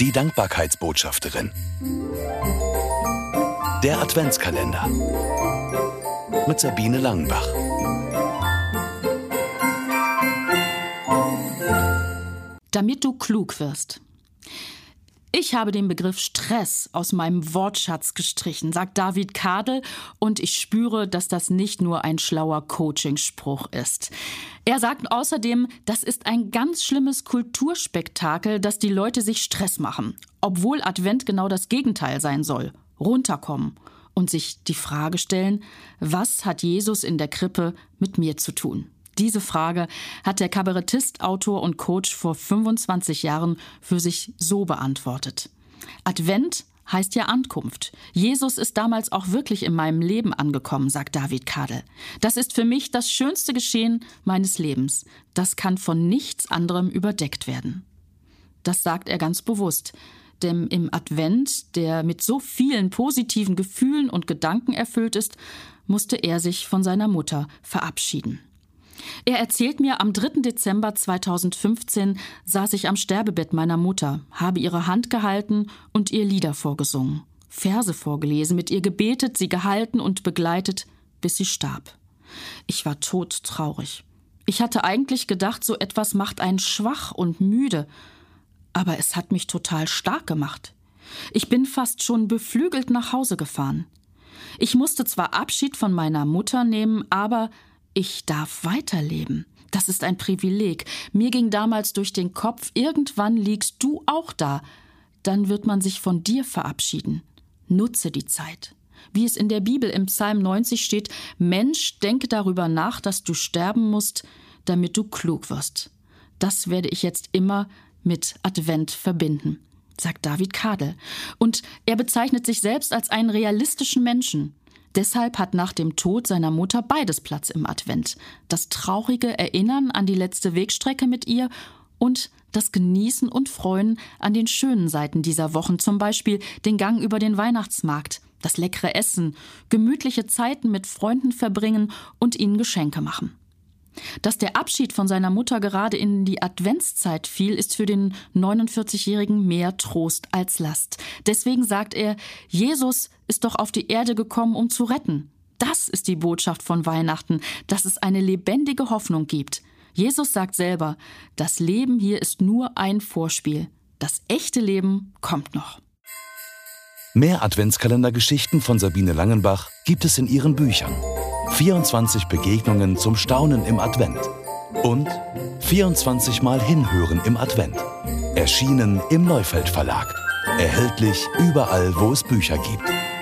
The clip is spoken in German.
Die Dankbarkeitsbotschafterin. Der Adventskalender. Mit Sabine Langenbach. Damit du klug wirst. Ich habe den Begriff Stress aus meinem Wortschatz gestrichen, sagt David Kadel, und ich spüre, dass das nicht nur ein schlauer Coachingspruch ist. Er sagt außerdem, das ist ein ganz schlimmes Kulturspektakel, dass die Leute sich Stress machen, obwohl Advent genau das Gegenteil sein soll, runterkommen und sich die Frage stellen, was hat Jesus in der Krippe mit mir zu tun? Diese Frage hat der Kabarettist, Autor und Coach vor 25 Jahren für sich so beantwortet. Advent heißt ja Ankunft. Jesus ist damals auch wirklich in meinem Leben angekommen, sagt David Kadel. Das ist für mich das schönste Geschehen meines Lebens. Das kann von nichts anderem überdeckt werden. Das sagt er ganz bewusst. Denn im Advent, der mit so vielen positiven Gefühlen und Gedanken erfüllt ist, musste er sich von seiner Mutter verabschieden. Er erzählt mir, am 3. Dezember 2015 saß ich am Sterbebett meiner Mutter, habe ihre Hand gehalten und ihr Lieder vorgesungen, Verse vorgelesen, mit ihr gebetet, sie gehalten und begleitet, bis sie starb. Ich war todtraurig. Ich hatte eigentlich gedacht, so etwas macht einen schwach und müde, aber es hat mich total stark gemacht. Ich bin fast schon beflügelt nach Hause gefahren. Ich musste zwar Abschied von meiner Mutter nehmen, aber ich darf weiterleben. Das ist ein Privileg. Mir ging damals durch den Kopf, irgendwann liegst du auch da. Dann wird man sich von dir verabschieden. Nutze die Zeit. Wie es in der Bibel im Psalm 90 steht, Mensch, denke darüber nach, dass du sterben musst, damit du klug wirst. Das werde ich jetzt immer mit Advent verbinden, sagt David Kadel. Und er bezeichnet sich selbst als einen realistischen Menschen. Deshalb hat nach dem Tod seiner Mutter beides Platz im Advent. Das traurige Erinnern an die letzte Wegstrecke mit ihr und das Genießen und Freuen an den schönen Seiten dieser Wochen, zum Beispiel den Gang über den Weihnachtsmarkt, das leckere Essen, gemütliche Zeiten mit Freunden verbringen und ihnen Geschenke machen. Dass der Abschied von seiner Mutter gerade in die Adventszeit fiel, ist für den 49-Jährigen mehr Trost als Last. Deswegen sagt er, Jesus ist doch auf die Erde gekommen, um zu retten. Das ist die Botschaft von Weihnachten, dass es eine lebendige Hoffnung gibt. Jesus sagt selber, das Leben hier ist nur ein Vorspiel. Das echte Leben kommt noch. Mehr Adventskalendergeschichten von Sabine Langenbach gibt es in ihren Büchern. 24 Begegnungen zum Staunen im Advent und 24 Mal Hinhören im Advent. Erschienen im Neufeld Verlag. Erhältlich überall, wo es Bücher gibt.